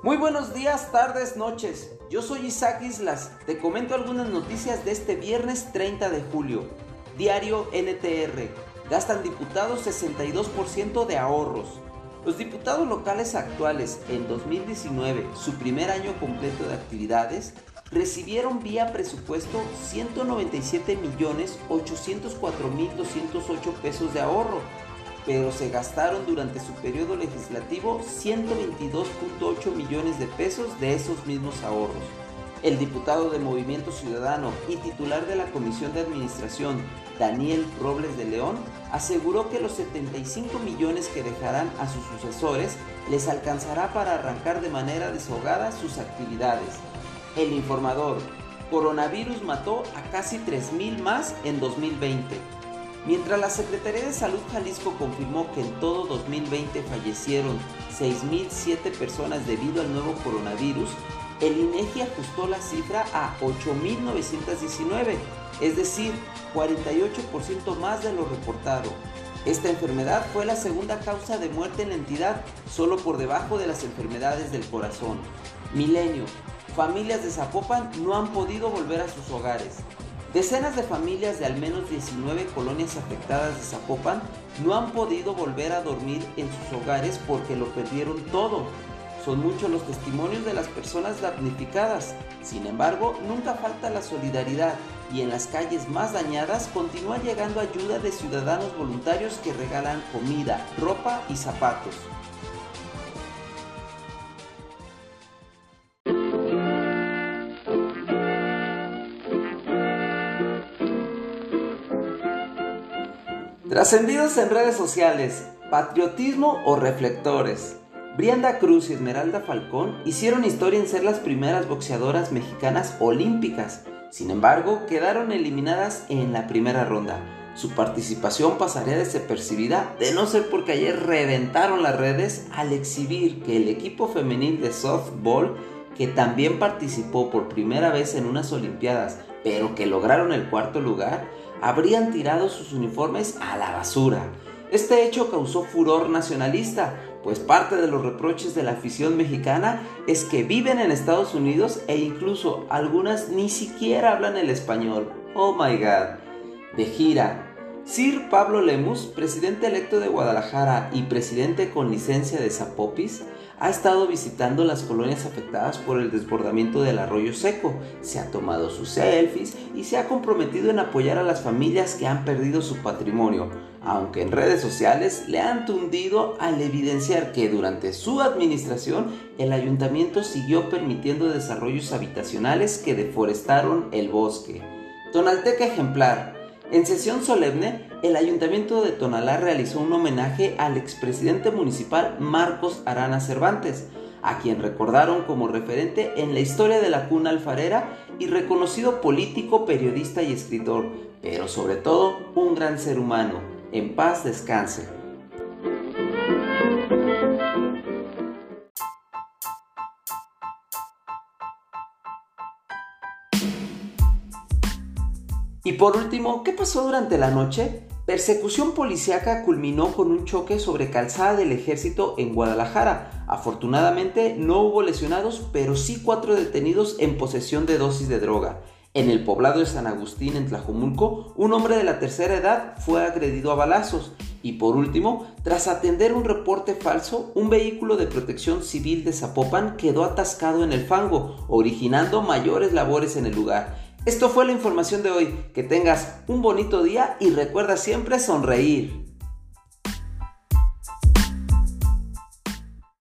Muy buenos días, tardes, noches. Yo soy Isaac Islas. Te comento algunas noticias de este viernes 30 de julio. Diario NTR. Gastan diputados 62% de ahorros. Los diputados locales actuales en 2019, su primer año completo de actividades, recibieron vía presupuesto 197.804.208 pesos de ahorro pero se gastaron durante su periodo legislativo 122.8 millones de pesos de esos mismos ahorros. El diputado de Movimiento Ciudadano y titular de la Comisión de Administración, Daniel Robles de León, aseguró que los 75 millones que dejarán a sus sucesores les alcanzará para arrancar de manera desahogada sus actividades. El informador, coronavirus mató a casi 3.000 más en 2020. Mientras la Secretaría de Salud Jalisco confirmó que en todo 2020 fallecieron 6.007 personas debido al nuevo coronavirus, el INEGI ajustó la cifra a 8.919, es decir, 48% más de lo reportado. Esta enfermedad fue la segunda causa de muerte en la entidad, solo por debajo de las enfermedades del corazón. Milenio, familias de Zapopan no han podido volver a sus hogares. Decenas de familias de al menos 19 colonias afectadas de Zapopan no han podido volver a dormir en sus hogares porque lo perdieron todo. Son muchos los testimonios de las personas damnificadas. Sin embargo, nunca falta la solidaridad y en las calles más dañadas continúa llegando ayuda de ciudadanos voluntarios que regalan comida, ropa y zapatos. Trascendidos en redes sociales, patriotismo o reflectores. Brianda Cruz y Esmeralda Falcón hicieron historia en ser las primeras boxeadoras mexicanas olímpicas. Sin embargo, quedaron eliminadas en la primera ronda. Su participación pasaría desapercibida de no ser porque ayer reventaron las redes al exhibir que el equipo femenil de softball, que también participó por primera vez en unas Olimpiadas, pero que lograron el cuarto lugar, habrían tirado sus uniformes a la basura. Este hecho causó furor nacionalista, pues parte de los reproches de la afición mexicana es que viven en Estados Unidos e incluso algunas ni siquiera hablan el español. Oh my god. De gira. Sir Pablo Lemus, presidente electo de Guadalajara y presidente con licencia de Zapopis, ha estado visitando las colonias afectadas por el desbordamiento del arroyo seco, se ha tomado sus selfies y se ha comprometido en apoyar a las familias que han perdido su patrimonio, aunque en redes sociales le han tundido al evidenciar que durante su administración el ayuntamiento siguió permitiendo desarrollos habitacionales que deforestaron el bosque. Tonalteca ejemplar, en sesión solemne, el Ayuntamiento de Tonalá realizó un homenaje al expresidente municipal Marcos Arana Cervantes, a quien recordaron como referente en la historia de la cuna alfarera y reconocido político, periodista y escritor, pero sobre todo un gran ser humano. En paz descanse. Y por último, ¿qué pasó durante la noche? Persecución policíaca culminó con un choque sobre calzada del ejército en Guadalajara. Afortunadamente no hubo lesionados, pero sí cuatro detenidos en posesión de dosis de droga. En el poblado de San Agustín, en Tlajomulco, un hombre de la tercera edad fue agredido a balazos. Y por último, tras atender un reporte falso, un vehículo de protección civil de Zapopan quedó atascado en el fango, originando mayores labores en el lugar. Esto fue la información de hoy. Que tengas un bonito día y recuerda siempre sonreír.